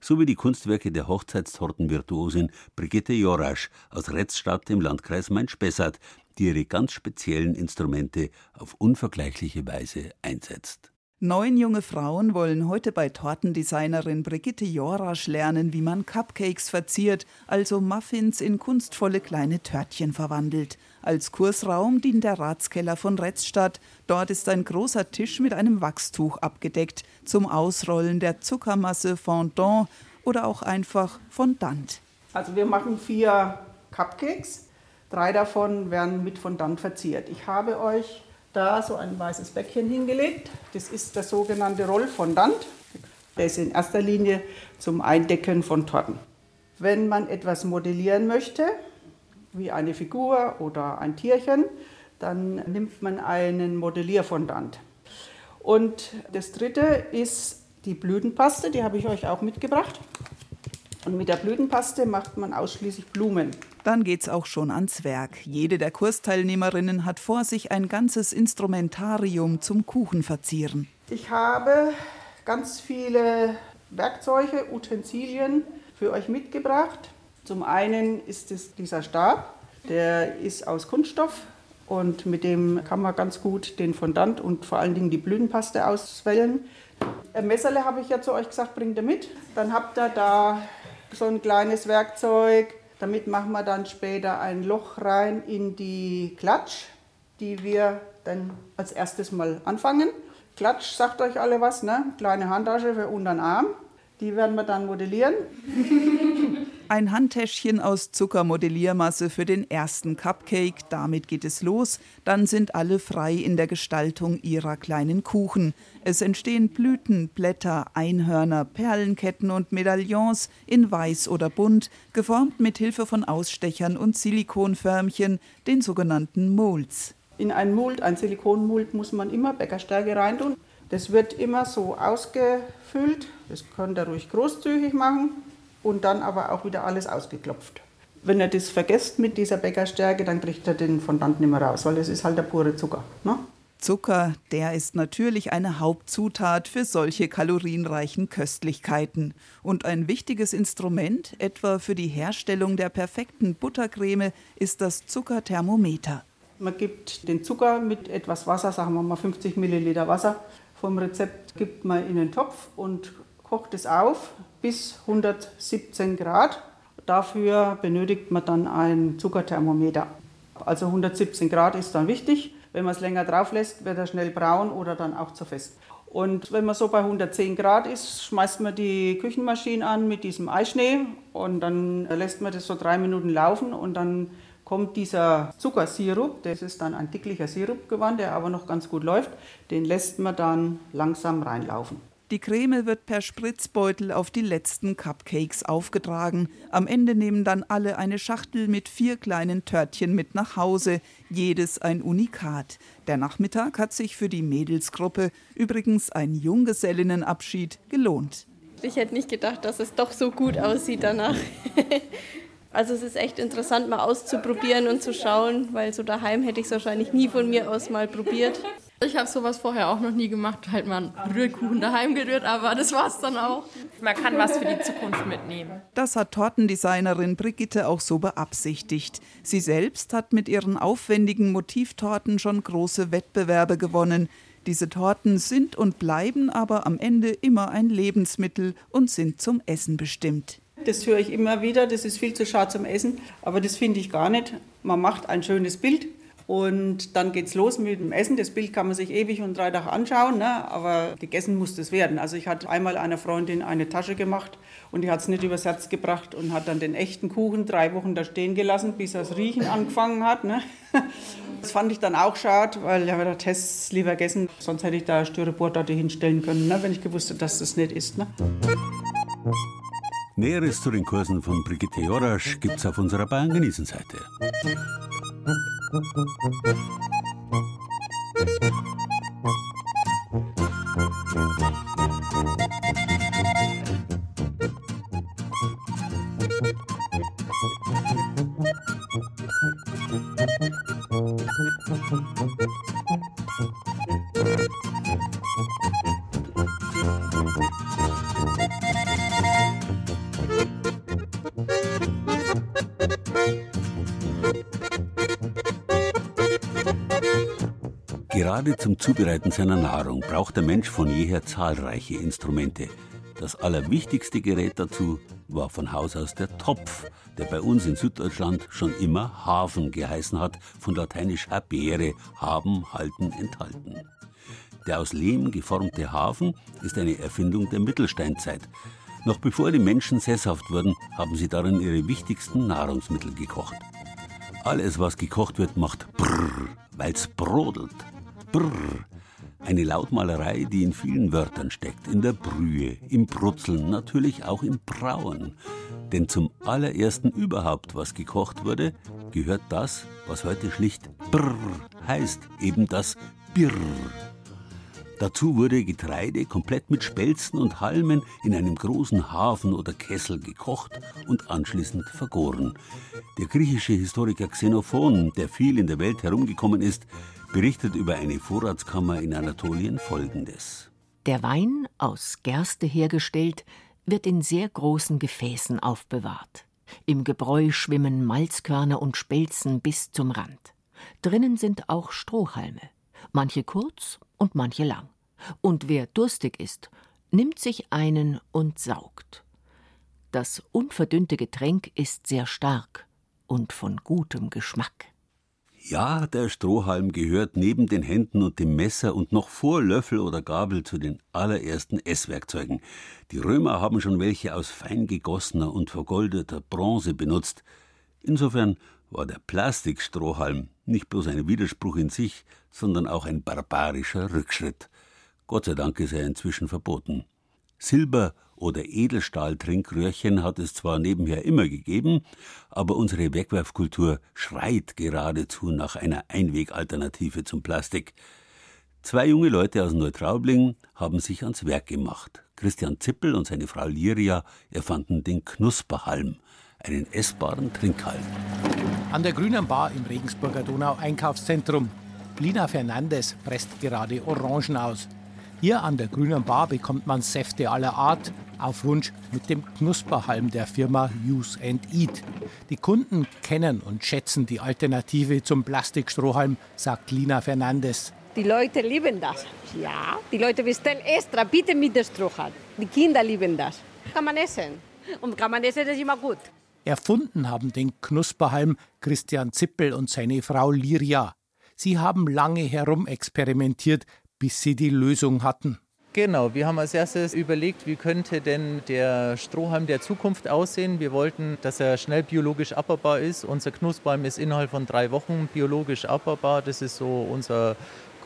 so wie die Kunstwerke der Hochzeitstortenvirtuosin Brigitte Jorasch aus Retzstadt im Landkreis Main-Spessart, die ihre ganz speziellen Instrumente auf unvergleichliche Weise einsetzt. Neun junge Frauen wollen heute bei Tortendesignerin Brigitte Jorasch lernen, wie man Cupcakes verziert, also Muffins in kunstvolle kleine Törtchen verwandelt. Als Kursraum dient der Ratskeller von Retzstadt. Dort ist ein großer Tisch mit einem Wachstuch abgedeckt zum Ausrollen der Zuckermasse Fondant oder auch einfach Fondant. Also wir machen vier Cupcakes. Drei davon werden mit Fondant verziert. Ich habe euch da so ein weißes Bäckchen hingelegt. Das ist der sogenannte Rollfondant. Der ist in erster Linie zum Eindecken von Torten. Wenn man etwas modellieren möchte, wie eine Figur oder ein Tierchen, dann nimmt man einen Modellierfondant. Und das dritte ist die Blütenpaste, die habe ich euch auch mitgebracht. Und mit der Blütenpaste macht man ausschließlich Blumen. Dann geht's auch schon ans Werk. Jede der Kursteilnehmerinnen hat vor sich ein ganzes Instrumentarium zum Kuchenverzieren. Ich habe ganz viele Werkzeuge, Utensilien für euch mitgebracht. Zum einen ist es dieser Stab, der ist aus Kunststoff und mit dem kann man ganz gut den Fondant und vor allen Dingen die Blütenpaste auswählen. Ein Messerle habe ich ja zu euch gesagt, bringt ihr mit. Dann habt ihr da so ein kleines Werkzeug. Damit machen wir dann später ein Loch rein in die Klatsch, die wir dann als erstes mal anfangen. Klatsch sagt euch alle was, ne? Kleine Handtasche für unter den Arm. Die werden wir dann modellieren. Ein Handtäschchen aus Zuckermodelliermasse für den ersten Cupcake, damit geht es los. Dann sind alle frei in der Gestaltung ihrer kleinen Kuchen. Es entstehen Blüten, Blätter, Einhörner, Perlenketten und Medaillons in weiß oder bunt, geformt mit Hilfe von Ausstechern und Silikonförmchen, den sogenannten Molds. In ein Mold, ein Silikonmold, muss man immer Bäckerstärke reintun. Das wird immer so ausgefüllt. Das könnt ihr ruhig großzügig machen und dann aber auch wieder alles ausgeklopft. Wenn ihr das vergesst mit dieser Bäckerstärke, dann kriegt ihr den Fondant nicht mehr raus, weil das ist halt der pure Zucker. Ne? Zucker, der ist natürlich eine Hauptzutat für solche kalorienreichen Köstlichkeiten und ein wichtiges Instrument, etwa für die Herstellung der perfekten Buttercreme, ist das Zuckerthermometer. Man gibt den Zucker mit etwas Wasser, sagen wir mal 50 Milliliter Wasser, vom Rezept gibt man in den Topf und kocht es auf bis 117 Grad. Dafür benötigt man dann ein Zuckerthermometer. Also 117 Grad ist dann wichtig. Wenn man es länger drauf lässt, wird er schnell braun oder dann auch zu fest. Und wenn man so bei 110 Grad ist, schmeißt man die Küchenmaschine an mit diesem Eischnee und dann lässt man das so drei Minuten laufen und dann kommt dieser Zuckersirup, das ist dann ein dicklicher Sirup gewandt, der aber noch ganz gut läuft, den lässt man dann langsam reinlaufen. Die Creme wird per Spritzbeutel auf die letzten Cupcakes aufgetragen. Am Ende nehmen dann alle eine Schachtel mit vier kleinen Törtchen mit nach Hause, jedes ein Unikat. Der Nachmittag hat sich für die Mädelsgruppe, übrigens ein Junggesellinnenabschied, gelohnt. Ich hätte nicht gedacht, dass es doch so gut aussieht danach. Also es ist echt interessant, mal auszuprobieren und zu schauen, weil so daheim hätte ich es wahrscheinlich nie von mir aus mal probiert. Ich habe sowas vorher auch noch nie gemacht, halt mal einen Rührkuchen daheim gerührt, aber das war es dann auch. Man kann was für die Zukunft mitnehmen. Das hat Tortendesignerin Brigitte auch so beabsichtigt. Sie selbst hat mit ihren aufwendigen Motivtorten schon große Wettbewerbe gewonnen. Diese Torten sind und bleiben aber am Ende immer ein Lebensmittel und sind zum Essen bestimmt. Das höre ich immer wieder, das ist viel zu schade zum Essen, aber das finde ich gar nicht. Man macht ein schönes Bild und dann geht es los mit dem Essen. Das Bild kann man sich ewig und drei Tage anschauen, ne? aber gegessen muss das werden. Also ich hatte einmal einer Freundin eine Tasche gemacht und die hat es nicht übers Herz gebracht und hat dann den echten Kuchen drei Wochen da stehen gelassen, bis das Riechen angefangen hat. Ne? Das fand ich dann auch schade, weil ich habe gedacht, Tests lieber gegessen, sonst hätte ich da Styroportorte hinstellen können, ne, wenn ich gewusst hätte, dass das nicht ist. Ne? Näheres zu den Kursen von Brigitte Jorasch gibt's auf unserer Bayern genießen Seite. Gerade zum Zubereiten seiner Nahrung braucht der Mensch von jeher zahlreiche Instrumente. Das allerwichtigste Gerät dazu war von Haus aus der Topf, der bei uns in Süddeutschland schon immer Hafen geheißen hat, von lateinisch habere, haben, halten, enthalten. Der aus Lehm geformte Hafen ist eine Erfindung der Mittelsteinzeit. Noch bevor die Menschen sesshaft wurden, haben sie darin ihre wichtigsten Nahrungsmittel gekocht. Alles, was gekocht wird, macht brrr, weil's brodelt. Brrr. Eine Lautmalerei, die in vielen Wörtern steckt, in der Brühe, im Brutzeln, natürlich auch im Brauen. Denn zum allerersten überhaupt, was gekocht wurde, gehört das, was heute schlicht Brrr heißt, eben das Birr. Dazu wurde Getreide komplett mit Spelzen und Halmen in einem großen Hafen oder Kessel gekocht und anschließend vergoren. Der griechische Historiker Xenophon, der viel in der Welt herumgekommen ist, berichtet über eine Vorratskammer in Anatolien Folgendes. Der Wein, aus Gerste hergestellt, wird in sehr großen Gefäßen aufbewahrt. Im Gebräu schwimmen Malzkörner und Spelzen bis zum Rand. Drinnen sind auch Strohhalme, manche kurz und manche lang. Und wer durstig ist, nimmt sich einen und saugt. Das unverdünnte Getränk ist sehr stark und von gutem Geschmack. Ja, der Strohhalm gehört neben den Händen und dem Messer und noch vor Löffel oder Gabel zu den allerersten Esswerkzeugen. Die Römer haben schon welche aus fein gegossener und vergoldeter Bronze benutzt. Insofern war der Plastikstrohhalm nicht bloß ein Widerspruch in sich, sondern auch ein barbarischer Rückschritt. Gott sei Dank ist er inzwischen verboten. Silber oder Edelstahl-Trinkröhrchen hat es zwar nebenher immer gegeben, aber unsere Wegwerfkultur schreit geradezu nach einer Einwegalternative zum Plastik. Zwei junge Leute aus Neutraubling haben sich ans Werk gemacht. Christian Zippel und seine Frau Liria erfanden den Knusperhalm, einen essbaren Trinkhalm. An der Grünen Bar im Regensburger Donau-Einkaufszentrum. Lina Fernandes presst gerade Orangen aus. Hier an der Grünen Bar bekommt man Säfte aller Art, auf Wunsch mit dem Knusperhalm der Firma Use and Eat. Die Kunden kennen und schätzen die Alternative zum Plastikstrohhalm, sagt Lina Fernandes. Die Leute lieben das. Ja, die Leute bestellen extra, bitte mit der Strohhalm. Die Kinder lieben das. Kann man essen. Und kann man essen, das ist immer gut. Erfunden haben den Knusperhalm Christian Zippel und seine Frau Liria. Sie haben lange herumexperimentiert, bis sie die Lösung hatten. Genau, wir haben als erstes überlegt, wie könnte denn der Strohhalm der Zukunft aussehen. Wir wollten, dass er schnell biologisch abbaubar ist. Unser Knusperhalm ist innerhalb von drei Wochen biologisch abbaubar. Das ist so unser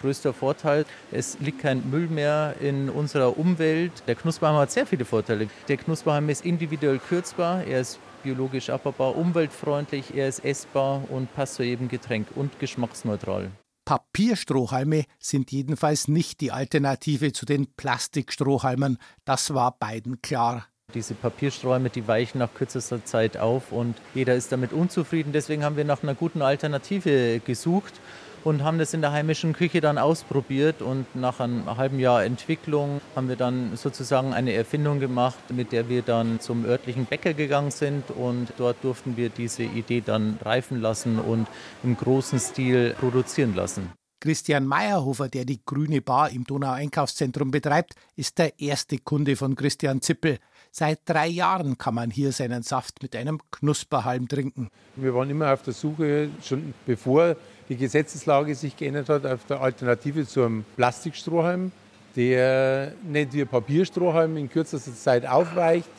größter Vorteil. Es liegt kein Müll mehr in unserer Umwelt. Der Knusperhalm hat sehr viele Vorteile. Der Knusperhalm ist individuell kürzbar, er ist biologisch abbaubar, umweltfreundlich, er ist essbar und passt zu jedem Getränk und geschmacksneutral. Papierstrohhalme sind jedenfalls nicht die Alternative zu den Plastikstrohhalmen. Das war beiden klar. Diese Papierstrohhalme, die weichen nach kürzester Zeit auf und jeder ist damit unzufrieden. Deswegen haben wir nach einer guten Alternative gesucht und haben das in der heimischen Küche dann ausprobiert. Und nach einem halben Jahr Entwicklung haben wir dann sozusagen eine Erfindung gemacht, mit der wir dann zum örtlichen Bäcker gegangen sind. Und dort durften wir diese Idee dann reifen lassen und im großen Stil produzieren lassen. Christian Meyerhofer, der die Grüne Bar im Donau-Einkaufszentrum betreibt, ist der erste Kunde von Christian Zippel. Seit drei Jahren kann man hier seinen Saft mit einem Knusperhalm trinken. Wir waren immer auf der Suche, schon bevor die Gesetzeslage sich geändert hat, auf der Alternative zum Plastikstrohhalm, der nicht wie Papierstrohhalm in kürzester Zeit aufweicht,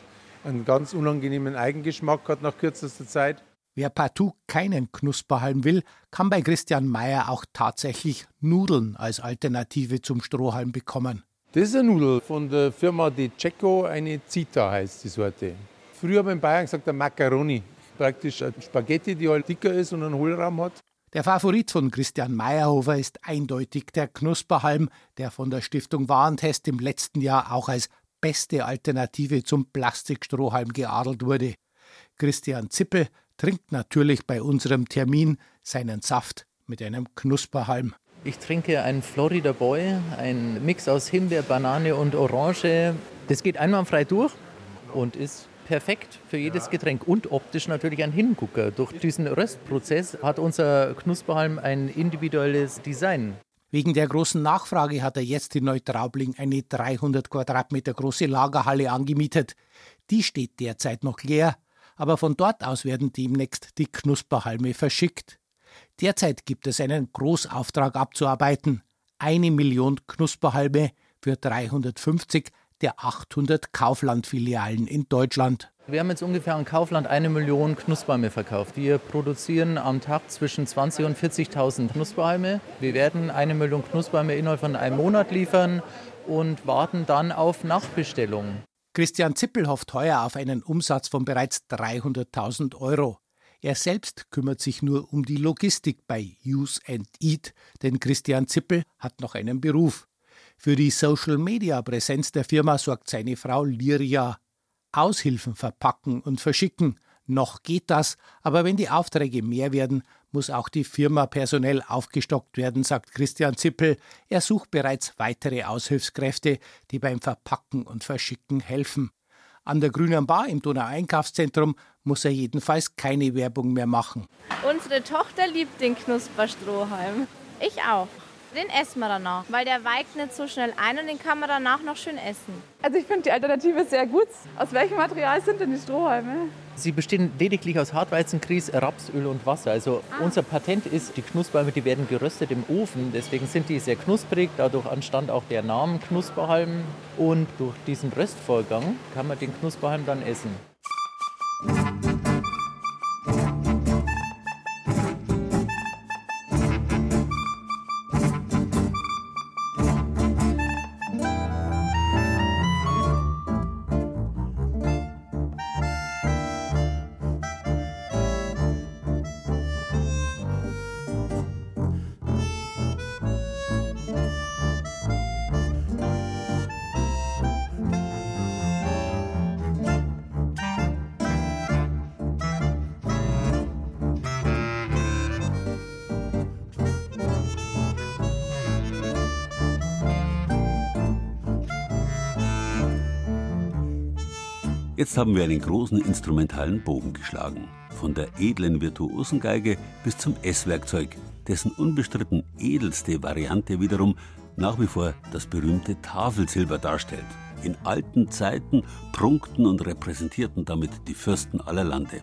einen ganz unangenehmen Eigengeschmack hat nach kürzester Zeit. Wer partout keinen Knusperhalm will, kann bei Christian Mayer auch tatsächlich Nudeln als Alternative zum Strohhalm bekommen. Das ist eine Nudel von der Firma De Cecco, eine Zita heißt die Sorte. Früher haben wir in Bayern gesagt, der Macaroni. Praktisch eine Spaghetti, die halt dicker ist und einen Hohlraum hat. Der Favorit von Christian Meyerhofer ist eindeutig der Knusperhalm, der von der Stiftung Warentest im letzten Jahr auch als beste Alternative zum Plastikstrohhalm geadelt wurde. Christian Zippel trinkt natürlich bei unserem Termin seinen Saft mit einem Knusperhalm. Ich trinke einen Florida Boy, ein Mix aus Himbeer, Banane und Orange. Das geht einwandfrei durch und ist perfekt für jedes Getränk und optisch natürlich ein Hingucker. Durch diesen Röstprozess hat unser Knusperhalm ein individuelles Design. Wegen der großen Nachfrage hat er jetzt in Neutraubling eine 300 Quadratmeter große Lagerhalle angemietet. Die steht derzeit noch leer, aber von dort aus werden demnächst die Knusperhalme verschickt. Derzeit gibt es einen Großauftrag abzuarbeiten. Eine Million Knusperhalme für 350 der 800 Kaufland-Filialen in Deutschland. Wir haben jetzt ungefähr an Kaufland eine Million Knusperhalme verkauft. Wir produzieren am Tag zwischen 20.000 und 40.000 Knusperhalme. Wir werden eine Million Knusperhalme innerhalb von einem Monat liefern und warten dann auf Nachbestellungen. Christian Zippel hofft heuer auf einen Umsatz von bereits 300.000 Euro. Er selbst kümmert sich nur um die Logistik bei Use and Eat, denn Christian Zippel hat noch einen Beruf. Für die Social-Media-Präsenz der Firma sorgt seine Frau Liria. Aushilfen verpacken und verschicken. Noch geht das, aber wenn die Aufträge mehr werden, muss auch die Firma personell aufgestockt werden, sagt Christian Zippel. Er sucht bereits weitere Aushilfskräfte, die beim Verpacken und Verschicken helfen. An der Grünen Bar im Donau-Einkaufszentrum muss er jedenfalls keine Werbung mehr machen. Unsere Tochter liebt den Knusperstrohhalm. Ich auch. Den essen wir danach, weil der weicht nicht so schnell ein und den kann man danach noch schön essen. Also ich finde die Alternative sehr gut. Aus welchem Material sind denn die Strohhalme? Sie bestehen lediglich aus Hartweizengrieß, Rapsöl und Wasser. Also ah. unser Patent ist, die Knusperhalme, die werden geröstet im Ofen. Deswegen sind die sehr knusprig. Dadurch entstand auch der Name Knusperhalm. Und durch diesen Röstvorgang kann man den Knusperhalm dann essen. Jetzt haben wir einen großen instrumentalen Bogen geschlagen. Von der edlen Virtuosengeige bis zum Esswerkzeug, dessen unbestritten edelste Variante wiederum nach wie vor das berühmte Tafelsilber darstellt. In alten Zeiten prunkten und repräsentierten damit die Fürsten aller Lande.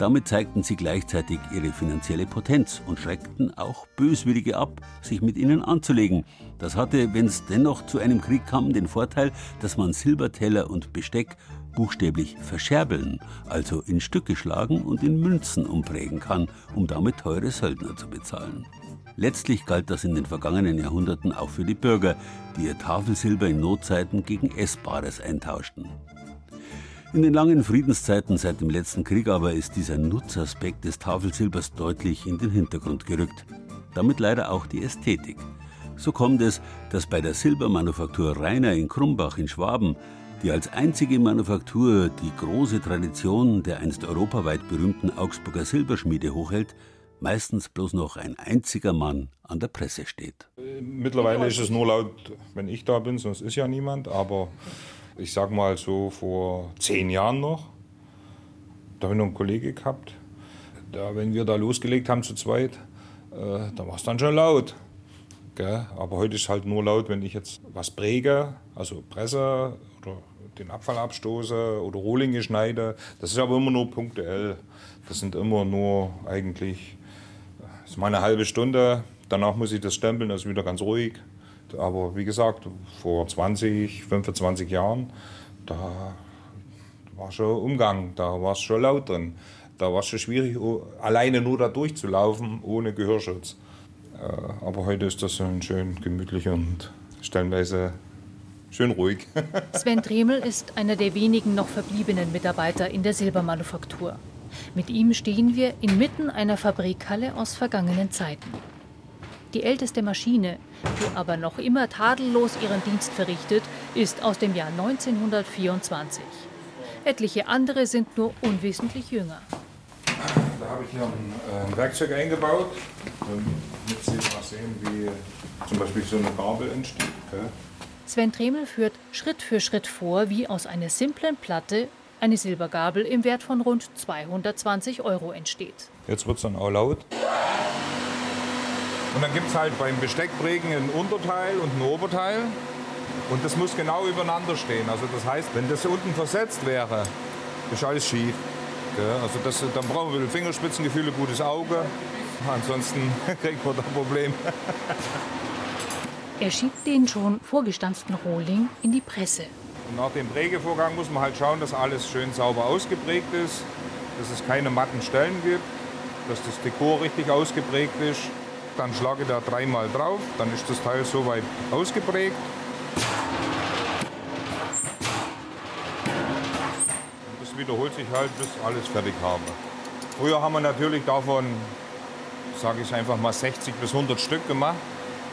Damit zeigten sie gleichzeitig ihre finanzielle Potenz und schreckten auch Böswillige ab, sich mit ihnen anzulegen. Das hatte, wenn es dennoch zu einem Krieg kam, den Vorteil, dass man Silberteller und Besteck buchstäblich verscherbeln, also in Stücke schlagen und in Münzen umprägen kann, um damit teure Söldner zu bezahlen. Letztlich galt das in den vergangenen Jahrhunderten auch für die Bürger, die ihr Tafelsilber in Notzeiten gegen Essbares eintauschten. In den langen Friedenszeiten seit dem letzten Krieg aber ist dieser Nutzaspekt des Tafelsilbers deutlich in den Hintergrund gerückt. Damit leider auch die Ästhetik. So kommt es, dass bei der Silbermanufaktur Rainer in Krumbach in Schwaben die als einzige Manufaktur die große Tradition der einst europaweit berühmten Augsburger Silberschmiede hochhält, meistens bloß noch ein einziger Mann an der Presse steht. Mittlerweile ist es nur laut, wenn ich da bin, sonst ist ja niemand. Aber ich sag mal so vor zehn Jahren noch, da habe ich noch einen Kollege gehabt. Da, wenn wir da losgelegt haben zu zweit, äh, da war es dann schon laut. Gell? Aber heute ist halt nur laut, wenn ich jetzt was präge, also presse den Abfall abstoße oder Rohlinge schneide. Das ist aber immer nur punktuell. Das sind immer nur eigentlich, das ist mal eine halbe Stunde. Danach muss ich das stempeln, das ist wieder ganz ruhig. Aber wie gesagt, vor 20, 25 Jahren, da war schon Umgang, da war es schon laut drin. Da war es schon schwierig, alleine nur da durchzulaufen, ohne Gehörschutz. Äh, aber heute ist das schön gemütlich und stellenweise schön ruhig. Sven Dremel ist einer der wenigen noch verbliebenen Mitarbeiter in der Silbermanufaktur. Mit ihm stehen wir inmitten einer Fabrikhalle aus vergangenen Zeiten. Die älteste Maschine, die aber noch immer tadellos ihren Dienst verrichtet, ist aus dem Jahr 1924. Etliche andere sind nur unwesentlich jünger. Da habe ich hier ein äh, Werkzeug eingebaut, damit Sie mal sehen, wie zum Beispiel so eine Gabel entsteht. Okay? Sven Tremel führt Schritt für Schritt vor, wie aus einer simplen Platte eine Silbergabel im Wert von rund 220 Euro entsteht. Jetzt wird es dann auch laut. Und dann gibt es halt beim Besteckprägen ein Unterteil und ein Oberteil. Und das muss genau übereinander stehen. Also das heißt, wenn das unten versetzt wäre, ist alles schief. Also das, dann brauchen wir ein Fingerspitzengefühl, ein gutes Auge. Ansonsten kriegt man da ein Problem. Er schiebt den schon vorgestanzten Rohling in die Presse. Und nach dem Prägevorgang muss man halt schauen, dass alles schön sauber ausgeprägt ist, dass es keine matten Stellen gibt, dass das Dekor richtig ausgeprägt ist. Dann schlage ich da dreimal drauf, dann ist das Teil soweit ausgeprägt. Und das wiederholt sich halt, bis alles fertig habe. Früher haben wir natürlich davon, sage ich einfach mal, 60 bis 100 Stück gemacht.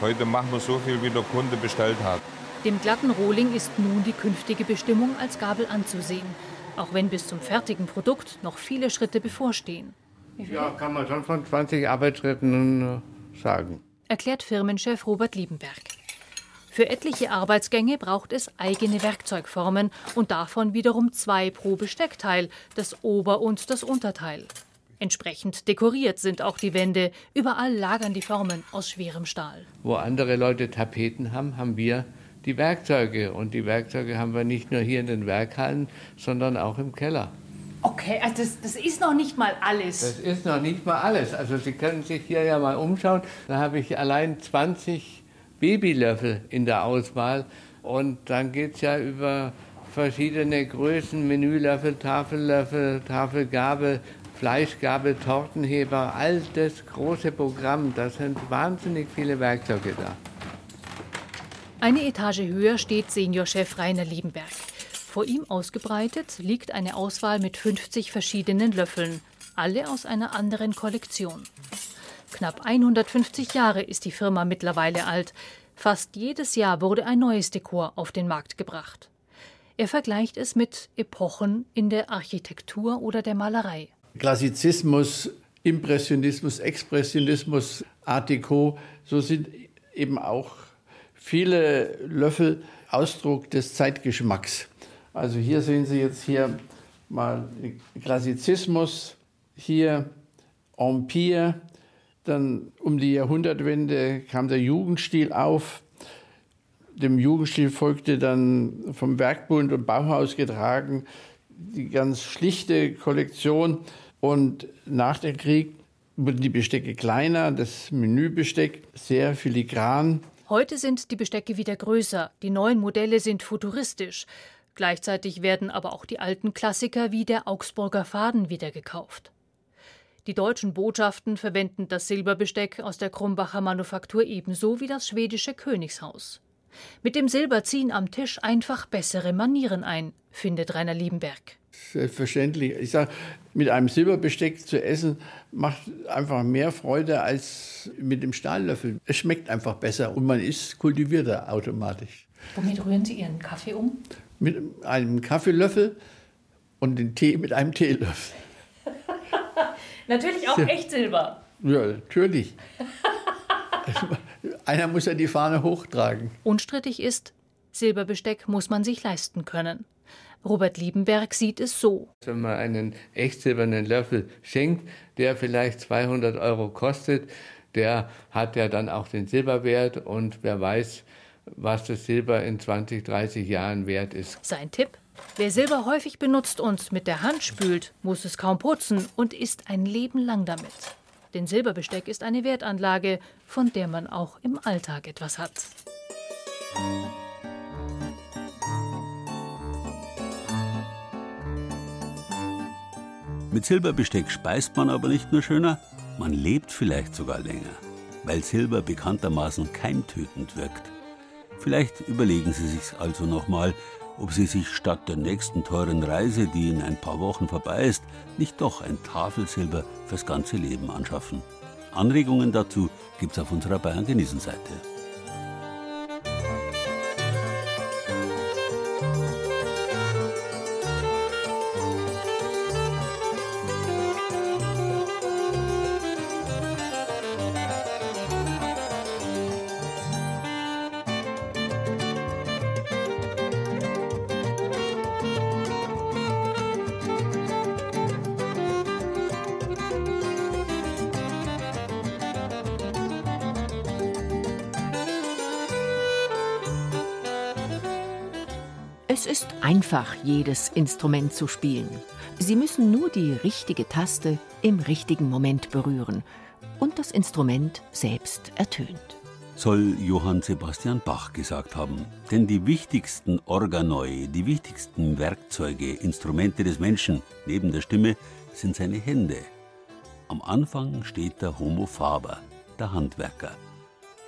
Heute machen wir so viel, wie der Kunde bestellt hat. Dem glatten Rohling ist nun die künftige Bestimmung als Gabel anzusehen, auch wenn bis zum fertigen Produkt noch viele Schritte bevorstehen. Ja, kann man schon von 20 Arbeitsschritten äh, sagen. Erklärt Firmenchef Robert Liebenberg. Für etliche Arbeitsgänge braucht es eigene Werkzeugformen und davon wiederum zwei pro Besteckteil, das Ober- und das Unterteil. Entsprechend dekoriert sind auch die Wände. Überall lagern die Formen aus schwerem Stahl. Wo andere Leute Tapeten haben, haben wir die Werkzeuge. Und die Werkzeuge haben wir nicht nur hier in den Werkhallen, sondern auch im Keller. Okay, also das, das ist noch nicht mal alles. Das ist noch nicht mal alles. Also Sie können sich hier ja mal umschauen. Da habe ich allein 20 Babylöffel in der Auswahl. Und dann geht es ja über verschiedene Größen, Menülöffel, Tafellöffel, Tafelgabel, Fleischgabel, Tortenheber, all das große Programm. Da sind wahnsinnig viele Werkzeuge da. Eine Etage höher steht Seniorchef Rainer Liebenberg. Vor ihm ausgebreitet liegt eine Auswahl mit 50 verschiedenen Löffeln, alle aus einer anderen Kollektion. Knapp 150 Jahre ist die Firma mittlerweile alt. Fast jedes Jahr wurde ein neues Dekor auf den Markt gebracht. Er vergleicht es mit Epochen in der Architektur oder der Malerei. Klassizismus, Impressionismus, Expressionismus, Art Deco, so sind eben auch viele Löffel Ausdruck des Zeitgeschmacks. Also hier sehen Sie jetzt hier mal Klassizismus, hier Empire, dann um die Jahrhundertwende kam der Jugendstil auf. Dem Jugendstil folgte dann vom Werkbund und Bauhaus getragen die ganz schlichte Kollektion. Und nach dem Krieg wurden die Bestecke kleiner, das Menübesteck sehr filigran. Heute sind die Bestecke wieder größer, die neuen Modelle sind futuristisch. Gleichzeitig werden aber auch die alten Klassiker wie der Augsburger Faden wieder gekauft. Die deutschen Botschaften verwenden das Silberbesteck aus der Krumbacher Manufaktur ebenso wie das schwedische Königshaus. Mit dem Silber ziehen am Tisch einfach bessere Manieren ein, findet Rainer Liebenberg. Selbstverständlich. Ich sage, mit einem Silberbesteck zu essen macht einfach mehr Freude als mit dem Stahllöffel. Es schmeckt einfach besser und man ist kultivierter automatisch. Womit rühren Sie Ihren Kaffee um? Mit einem Kaffeelöffel und den Tee mit einem Teelöffel. natürlich auch echt Silber. Ja, natürlich. Einer muss ja die Fahne hochtragen. Unstrittig ist, Silberbesteck muss man sich leisten können. Robert Liebenberg sieht es so. Wenn man einen echt silbernen Löffel schenkt, der vielleicht 200 Euro kostet, der hat ja dann auch den Silberwert und wer weiß, was das Silber in 20, 30 Jahren wert ist. Sein Tipp? Wer Silber häufig benutzt und mit der Hand spült, muss es kaum putzen und ist ein Leben lang damit. Denn Silberbesteck ist eine Wertanlage, von der man auch im Alltag etwas hat. Mit Silberbesteck speist man aber nicht nur schöner, man lebt vielleicht sogar länger, weil Silber bekanntermaßen keimtötend wirkt. Vielleicht überlegen Sie sich also nochmal, ob Sie sich statt der nächsten teuren Reise, die in ein paar Wochen vorbei ist, nicht doch ein Tafelsilber fürs ganze Leben anschaffen. Anregungen dazu gibt's auf unserer Bayern einfach, jedes Instrument zu spielen. Sie müssen nur die richtige Taste im richtigen Moment berühren und das Instrument selbst ertönt. Soll Johann Sebastian Bach gesagt haben. Denn die wichtigsten Organoi, die wichtigsten Werkzeuge, Instrumente des Menschen neben der Stimme sind seine Hände. Am Anfang steht der Homo faber, der Handwerker.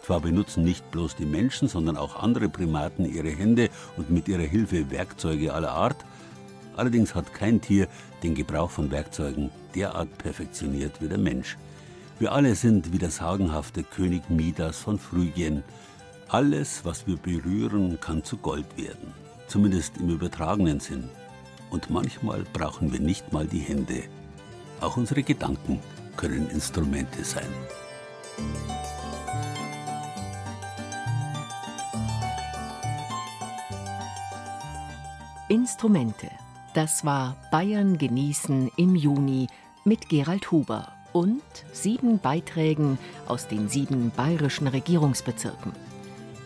Zwar benutzen nicht bloß die Menschen, sondern auch andere Primaten ihre Hände und mit ihrer Hilfe Werkzeuge aller Art. Allerdings hat kein Tier den Gebrauch von Werkzeugen derart perfektioniert wie der Mensch. Wir alle sind wie der sagenhafte König Midas von Phrygien. Alles, was wir berühren, kann zu Gold werden. Zumindest im übertragenen Sinn. Und manchmal brauchen wir nicht mal die Hände. Auch unsere Gedanken können Instrumente sein. Instrumente. Das war Bayern genießen im Juni mit Gerald Huber und sieben Beiträgen aus den sieben bayerischen Regierungsbezirken.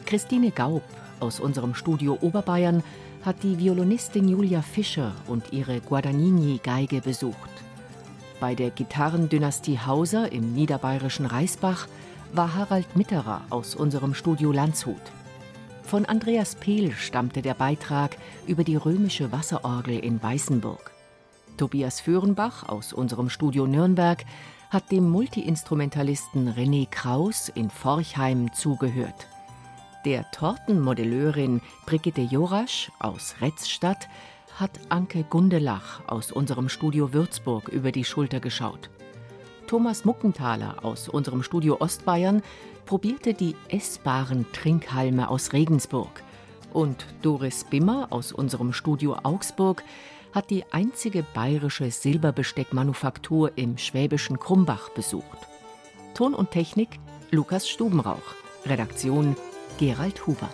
Christine Gaub aus unserem Studio Oberbayern hat die Violinistin Julia Fischer und ihre Guadagnini-Geige besucht. Bei der Gitarrendynastie Hauser im niederbayerischen Reisbach war Harald Mitterer aus unserem Studio Landshut. Von Andreas Pehl stammte der Beitrag über die römische Wasserorgel in Weißenburg. Tobias Föhrenbach aus unserem Studio Nürnberg hat dem Multiinstrumentalisten René Kraus in Forchheim zugehört. Der Tortenmodelleurin Brigitte Jorasch aus Retzstadt hat Anke Gundelach aus unserem Studio Würzburg über die Schulter geschaut. Thomas Muckenthaler aus unserem Studio Ostbayern probierte die essbaren Trinkhalme aus Regensburg. Und Doris Bimmer aus unserem Studio Augsburg hat die einzige bayerische Silberbesteckmanufaktur im schwäbischen Krumbach besucht. Ton und Technik Lukas Stubenrauch. Redaktion Gerald Huber.